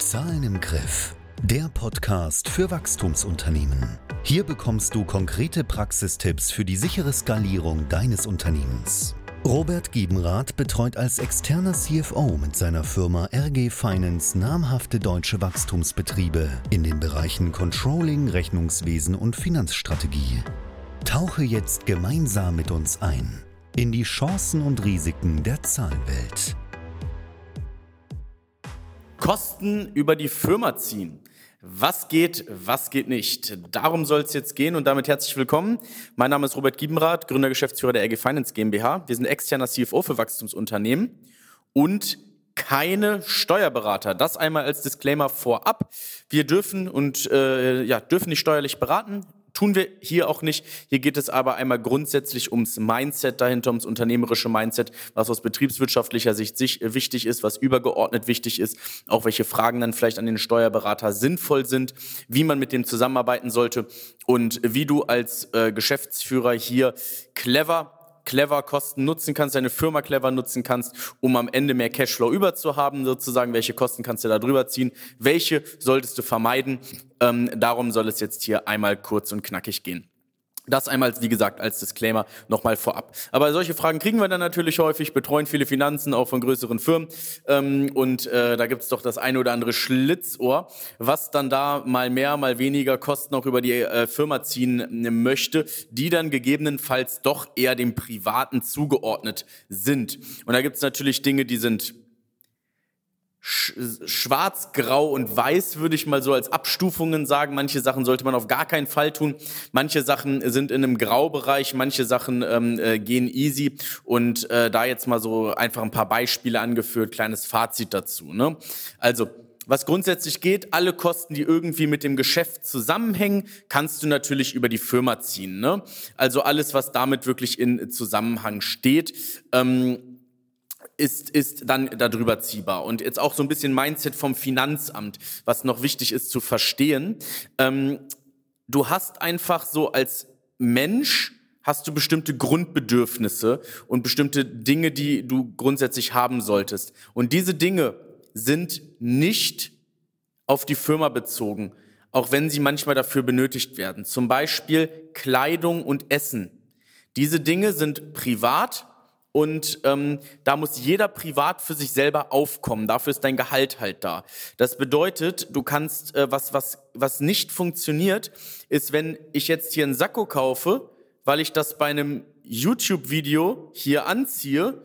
Zahlen im Griff. Der Podcast für Wachstumsunternehmen. Hier bekommst du konkrete Praxistipps für die sichere Skalierung deines Unternehmens. Robert Giebenrath betreut als externer CFO mit seiner Firma RG Finance namhafte deutsche Wachstumsbetriebe in den Bereichen Controlling, Rechnungswesen und Finanzstrategie. Tauche jetzt gemeinsam mit uns ein in die Chancen und Risiken der Zahlenwelt. Kosten über die Firma ziehen. Was geht, was geht nicht? Darum soll es jetzt gehen und damit herzlich willkommen. Mein Name ist Robert Giebenrath, Gründer, Geschäftsführer der RG Finance GmbH. Wir sind externer CFO für Wachstumsunternehmen und keine Steuerberater. Das einmal als Disclaimer vorab. Wir dürfen und äh, ja dürfen nicht steuerlich beraten. Tun wir hier auch nicht. Hier geht es aber einmal grundsätzlich ums Mindset dahinter, ums unternehmerische Mindset, was aus betriebswirtschaftlicher Sicht sich äh, wichtig ist, was übergeordnet wichtig ist, auch welche Fragen dann vielleicht an den Steuerberater sinnvoll sind, wie man mit dem zusammenarbeiten sollte und wie du als äh, Geschäftsführer hier clever clever Kosten nutzen kannst, deine Firma clever nutzen kannst, um am Ende mehr Cashflow überzuhaben, sozusagen, welche Kosten kannst du da drüber ziehen, welche solltest du vermeiden. Ähm, darum soll es jetzt hier einmal kurz und knackig gehen. Das einmal, wie gesagt, als Disclaimer nochmal vorab. Aber solche Fragen kriegen wir dann natürlich häufig, betreuen viele Finanzen, auch von größeren Firmen. Ähm, und äh, da gibt es doch das eine oder andere Schlitzohr, was dann da mal mehr, mal weniger Kosten auch über die äh, Firma ziehen möchte, die dann gegebenenfalls doch eher dem Privaten zugeordnet sind. Und da gibt es natürlich Dinge, die sind schwarz, grau und weiß, würde ich mal so als Abstufungen sagen. Manche Sachen sollte man auf gar keinen Fall tun. Manche Sachen sind in einem Graubereich, manche Sachen ähm, äh, gehen easy. Und äh, da jetzt mal so einfach ein paar Beispiele angeführt, kleines Fazit dazu. Ne? Also, was grundsätzlich geht, alle Kosten, die irgendwie mit dem Geschäft zusammenhängen, kannst du natürlich über die Firma ziehen. Ne? Also alles, was damit wirklich in Zusammenhang steht. Ähm, ist, ist dann darüber ziehbar. Und jetzt auch so ein bisschen Mindset vom Finanzamt, was noch wichtig ist zu verstehen. Ähm, du hast einfach so als Mensch, hast du bestimmte Grundbedürfnisse und bestimmte Dinge, die du grundsätzlich haben solltest. Und diese Dinge sind nicht auf die Firma bezogen, auch wenn sie manchmal dafür benötigt werden. Zum Beispiel Kleidung und Essen. Diese Dinge sind privat und ähm, da muss jeder privat für sich selber aufkommen. Dafür ist dein Gehalt halt da. Das bedeutet, du kannst, äh, was, was, was nicht funktioniert, ist, wenn ich jetzt hier einen Sakko kaufe, weil ich das bei einem YouTube-Video hier anziehe,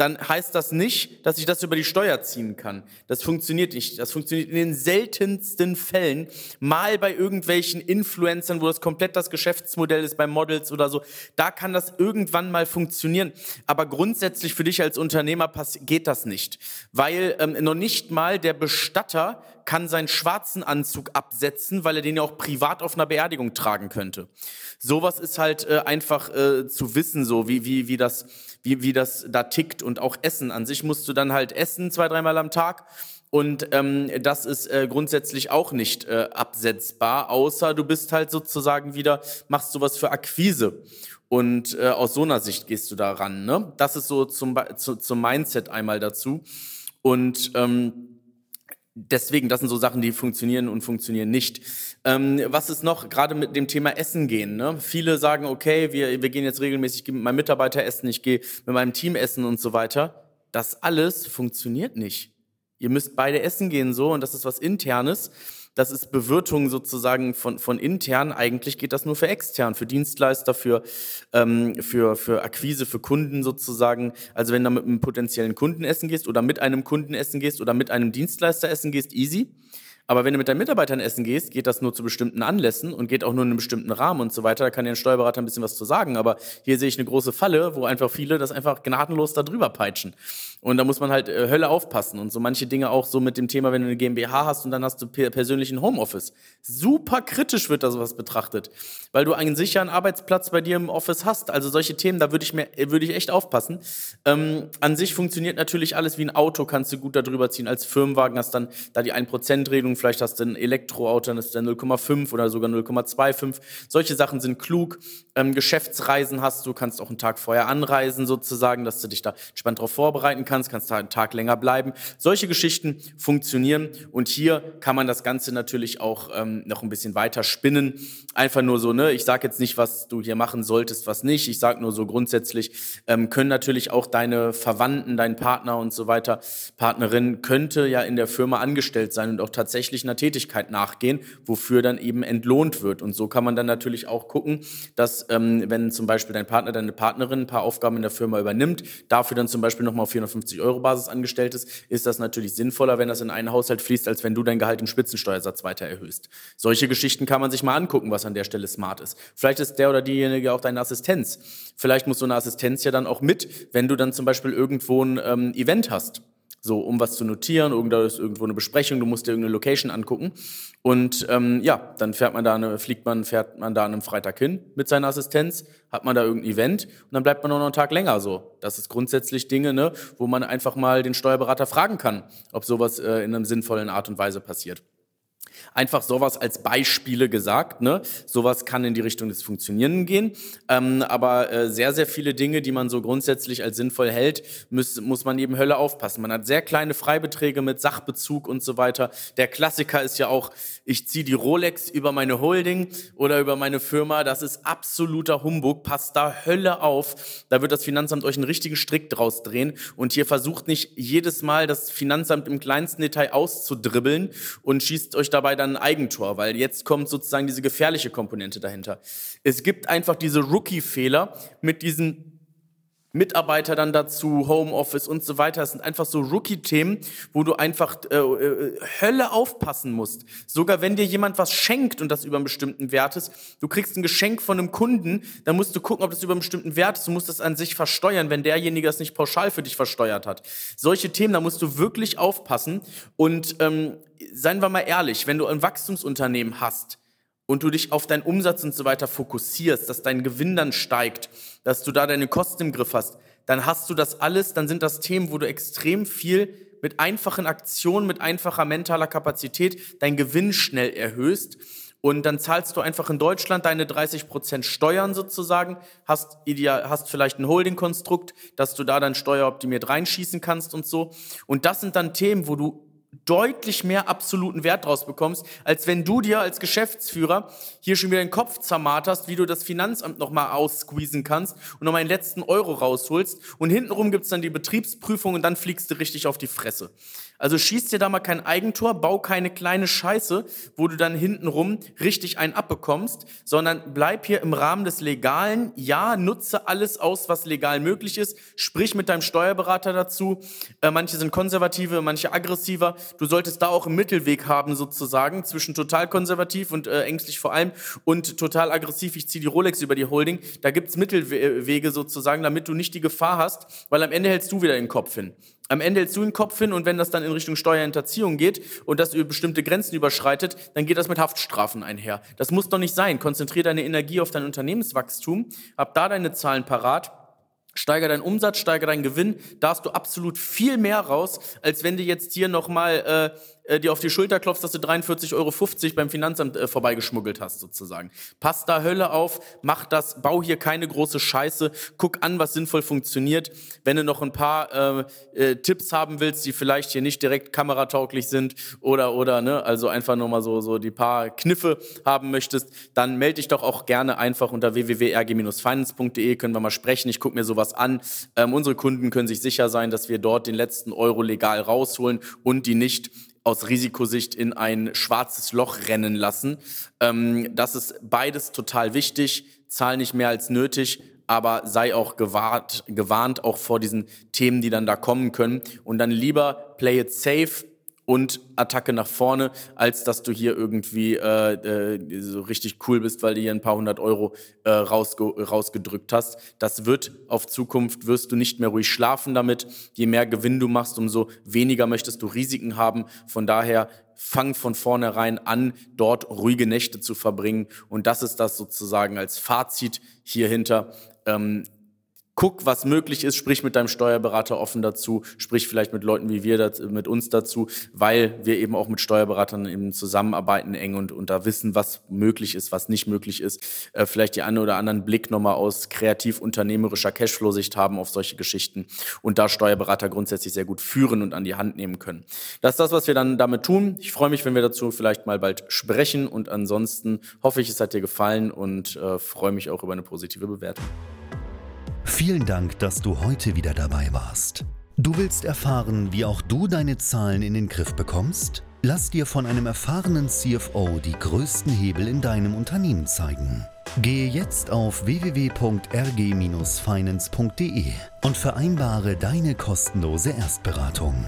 dann heißt das nicht, dass ich das über die Steuer ziehen kann. Das funktioniert nicht. Das funktioniert in den seltensten Fällen. Mal bei irgendwelchen Influencern, wo das komplett das Geschäftsmodell ist, bei Models oder so. Da kann das irgendwann mal funktionieren. Aber grundsätzlich für dich als Unternehmer geht das nicht. Weil ähm, noch nicht mal der Bestatter kann seinen schwarzen Anzug absetzen, weil er den ja auch privat auf einer Beerdigung tragen könnte. Sowas ist halt äh, einfach äh, zu wissen, so wie, wie, wie, das, wie, wie das da tickt. Und auch Essen an sich musst du dann halt essen, zwei, dreimal am Tag. Und ähm, das ist äh, grundsätzlich auch nicht äh, absetzbar, außer du bist halt sozusagen wieder, machst sowas für Akquise. Und äh, aus so einer Sicht gehst du da ran. Ne? Das ist so zum, zu, zum Mindset einmal dazu. Und ähm, deswegen, das sind so Sachen, die funktionieren und funktionieren nicht. Ähm, was ist noch, gerade mit dem Thema Essen gehen? Ne? Viele sagen, okay, wir, wir gehen jetzt regelmäßig, ich gehe mit meinem Mitarbeiter essen, ich gehe mit meinem Team essen und so weiter. Das alles funktioniert nicht. Ihr müsst beide essen gehen so und das ist was Internes das ist Bewirtung sozusagen von, von intern. Eigentlich geht das nur für extern, für Dienstleister, für, ähm, für, für Akquise, für Kunden sozusagen. Also wenn du mit einem potenziellen Kunden essen gehst oder mit einem Kunden essen gehst oder mit einem Dienstleister essen gehst, easy. Aber wenn du mit deinen Mitarbeitern essen gehst, geht das nur zu bestimmten Anlässen und geht auch nur in einem bestimmten Rahmen und so weiter. Da kann dir ein Steuerberater ein bisschen was zu sagen. Aber hier sehe ich eine große Falle, wo einfach viele das einfach gnadenlos da drüber peitschen. Und da muss man halt äh, Hölle aufpassen. Und so manche Dinge auch so mit dem Thema, wenn du eine GmbH hast und dann hast du per persönlichen Homeoffice. Super kritisch wird da sowas betrachtet. Weil du einen sicheren Arbeitsplatz bei dir im Office hast. Also solche Themen, da würde ich mir, würde ich echt aufpassen. Ähm, an sich funktioniert natürlich alles wie ein Auto, kannst du gut darüber ziehen. Als Firmenwagen hast dann da die 1%-Regelung vielleicht hast du ein Elektroauto, dann ist der 0,5 oder sogar 0,25. Solche Sachen sind klug. Ähm, Geschäftsreisen hast du, kannst auch einen Tag vorher anreisen sozusagen, dass du dich da entspannt darauf vorbereiten kannst, kannst da einen Tag länger bleiben. Solche Geschichten funktionieren und hier kann man das Ganze natürlich auch ähm, noch ein bisschen weiter spinnen. Einfach nur so, ne, ich sage jetzt nicht, was du hier machen solltest, was nicht. Ich sage nur so grundsätzlich, ähm, können natürlich auch deine Verwandten, dein Partner und so weiter, Partnerin könnte ja in der Firma angestellt sein und auch tatsächlich einer Tätigkeit nachgehen, wofür dann eben entlohnt wird. Und so kann man dann natürlich auch gucken, dass ähm, wenn zum Beispiel dein Partner, deine Partnerin ein paar Aufgaben in der Firma übernimmt, dafür dann zum Beispiel nochmal auf 450 Euro Basis angestellt ist, ist das natürlich sinnvoller, wenn das in einen Haushalt fließt, als wenn du dein Gehalt im Spitzensteuersatz weiter erhöhst. Solche Geschichten kann man sich mal angucken, was an der Stelle smart ist. Vielleicht ist der oder diejenige auch deine Assistenz. Vielleicht muss so eine Assistenz ja dann auch mit, wenn du dann zum Beispiel irgendwo ein ähm, Event hast so um was zu notieren, irgendwo ist irgendwo eine Besprechung, du musst dir irgendeine Location angucken und ähm, ja, dann fährt man da, eine, fliegt man, fährt man da an einem Freitag hin mit seiner Assistenz, hat man da irgendein Event und dann bleibt man noch einen Tag länger so. Das ist grundsätzlich Dinge, ne, wo man einfach mal den Steuerberater fragen kann, ob sowas äh, in einer sinnvollen Art und Weise passiert. Einfach sowas als Beispiele gesagt. Ne? Sowas kann in die Richtung des Funktionieren gehen. Ähm, aber äh, sehr, sehr viele Dinge, die man so grundsätzlich als sinnvoll hält, muss, muss man eben Hölle aufpassen. Man hat sehr kleine Freibeträge mit Sachbezug und so weiter. Der Klassiker ist ja auch, ich ziehe die Rolex über meine Holding oder über meine Firma. Das ist absoluter Humbug. Passt da Hölle auf. Da wird das Finanzamt euch einen richtigen Strick draus drehen. Und hier versucht nicht jedes Mal das Finanzamt im kleinsten Detail auszudribbeln und schießt euch dabei dann ein Eigentor, weil jetzt kommt sozusagen diese gefährliche Komponente dahinter. Es gibt einfach diese Rookie-Fehler mit diesen Mitarbeiter dann dazu, Homeoffice und so weiter. Das sind einfach so Rookie-Themen, wo du einfach äh, äh, Hölle aufpassen musst. Sogar wenn dir jemand was schenkt und das über einen bestimmten Wert ist, du kriegst ein Geschenk von einem Kunden, dann musst du gucken, ob das über einen bestimmten Wert ist. Du musst das an sich versteuern, wenn derjenige das nicht pauschal für dich versteuert hat. Solche Themen, da musst du wirklich aufpassen. Und ähm, seien wir mal ehrlich, wenn du ein Wachstumsunternehmen hast, und du dich auf deinen Umsatz und so weiter fokussierst, dass dein Gewinn dann steigt, dass du da deine Kosten im Griff hast, dann hast du das alles, dann sind das Themen, wo du extrem viel mit einfachen Aktionen, mit einfacher mentaler Kapazität dein Gewinn schnell erhöhst. Und dann zahlst du einfach in Deutschland deine 30 Prozent Steuern sozusagen, hast, ideal, hast vielleicht ein Holding-Konstrukt, dass du da dann steueroptimiert reinschießen kannst und so. Und das sind dann Themen, wo du deutlich mehr absoluten Wert draus bekommst, als wenn du dir als Geschäftsführer hier schon wieder den Kopf zermarterst, wie du das Finanzamt nochmal aussqueezen kannst und nochmal einen letzten Euro rausholst. Und hintenrum gibt's dann die Betriebsprüfung und dann fliegst du richtig auf die Fresse. Also schieß dir da mal kein Eigentor, bau keine kleine Scheiße, wo du dann hintenrum richtig einen abbekommst, sondern bleib hier im Rahmen des Legalen. Ja, nutze alles aus, was legal möglich ist. Sprich mit deinem Steuerberater dazu. Äh, manche sind konservative, manche aggressiver. Du solltest da auch einen Mittelweg haben sozusagen zwischen total konservativ und äh, ängstlich vor allem und total aggressiv. Ich ziehe die Rolex über die Holding. Da gibt's Mittelwege sozusagen, damit du nicht die Gefahr hast, weil am Ende hältst du wieder den Kopf hin. Am Ende hältst du den Kopf hin und wenn das dann in Richtung Steuerhinterziehung geht und das über bestimmte Grenzen überschreitet, dann geht das mit Haftstrafen einher. Das muss doch nicht sein. Konzentrier deine Energie auf dein Unternehmenswachstum, hab da deine Zahlen parat Steiger deinen Umsatz, steiger deinen Gewinn, da hast du absolut viel mehr raus, als wenn du jetzt hier nochmal äh, äh, dir auf die Schulter klopfst, dass du 43,50 Euro beim Finanzamt äh, vorbeigeschmuggelt hast, sozusagen. Pass da Hölle auf, mach das, bau hier keine große Scheiße, guck an, was sinnvoll funktioniert. Wenn du noch ein paar äh, äh, Tipps haben willst, die vielleicht hier nicht direkt kameratauglich sind oder, oder, ne, also einfach nur mal so, so die paar Kniffe haben möchtest, dann melde dich doch auch gerne einfach unter www.rg-finance.de, können wir mal sprechen. Ich gucke mir sowas sowas an. Ähm, unsere Kunden können sich sicher sein, dass wir dort den letzten Euro legal rausholen und die nicht aus Risikosicht in ein schwarzes Loch rennen lassen. Ähm, das ist beides total wichtig. Zahl nicht mehr als nötig, aber sei auch gewarnt, gewarnt auch vor diesen Themen, die dann da kommen können. Und dann lieber play it safe und Attacke nach vorne, als dass du hier irgendwie äh, äh, so richtig cool bist, weil du hier ein paar hundert Euro äh, rausge rausgedrückt hast. Das wird auf Zukunft, wirst du nicht mehr ruhig schlafen damit. Je mehr Gewinn du machst, umso weniger möchtest du Risiken haben. Von daher fang von vornherein an, dort ruhige Nächte zu verbringen. Und das ist das sozusagen als Fazit hierhinter. Ähm, guck, was möglich ist, sprich mit deinem Steuerberater offen dazu, sprich vielleicht mit Leuten wie wir, mit uns dazu, weil wir eben auch mit Steuerberatern eben zusammenarbeiten eng und, und da wissen, was möglich ist, was nicht möglich ist. Äh, vielleicht die eine oder anderen Blick nochmal aus kreativ-unternehmerischer Cashflow-Sicht haben auf solche Geschichten und da Steuerberater grundsätzlich sehr gut führen und an die Hand nehmen können. Das ist das, was wir dann damit tun. Ich freue mich, wenn wir dazu vielleicht mal bald sprechen und ansonsten hoffe ich, es hat dir gefallen und äh, freue mich auch über eine positive Bewertung. Vielen Dank, dass du heute wieder dabei warst. Du willst erfahren, wie auch du deine Zahlen in den Griff bekommst? Lass dir von einem erfahrenen CFO die größten Hebel in deinem Unternehmen zeigen. Gehe jetzt auf www.rg-finance.de und vereinbare deine kostenlose Erstberatung.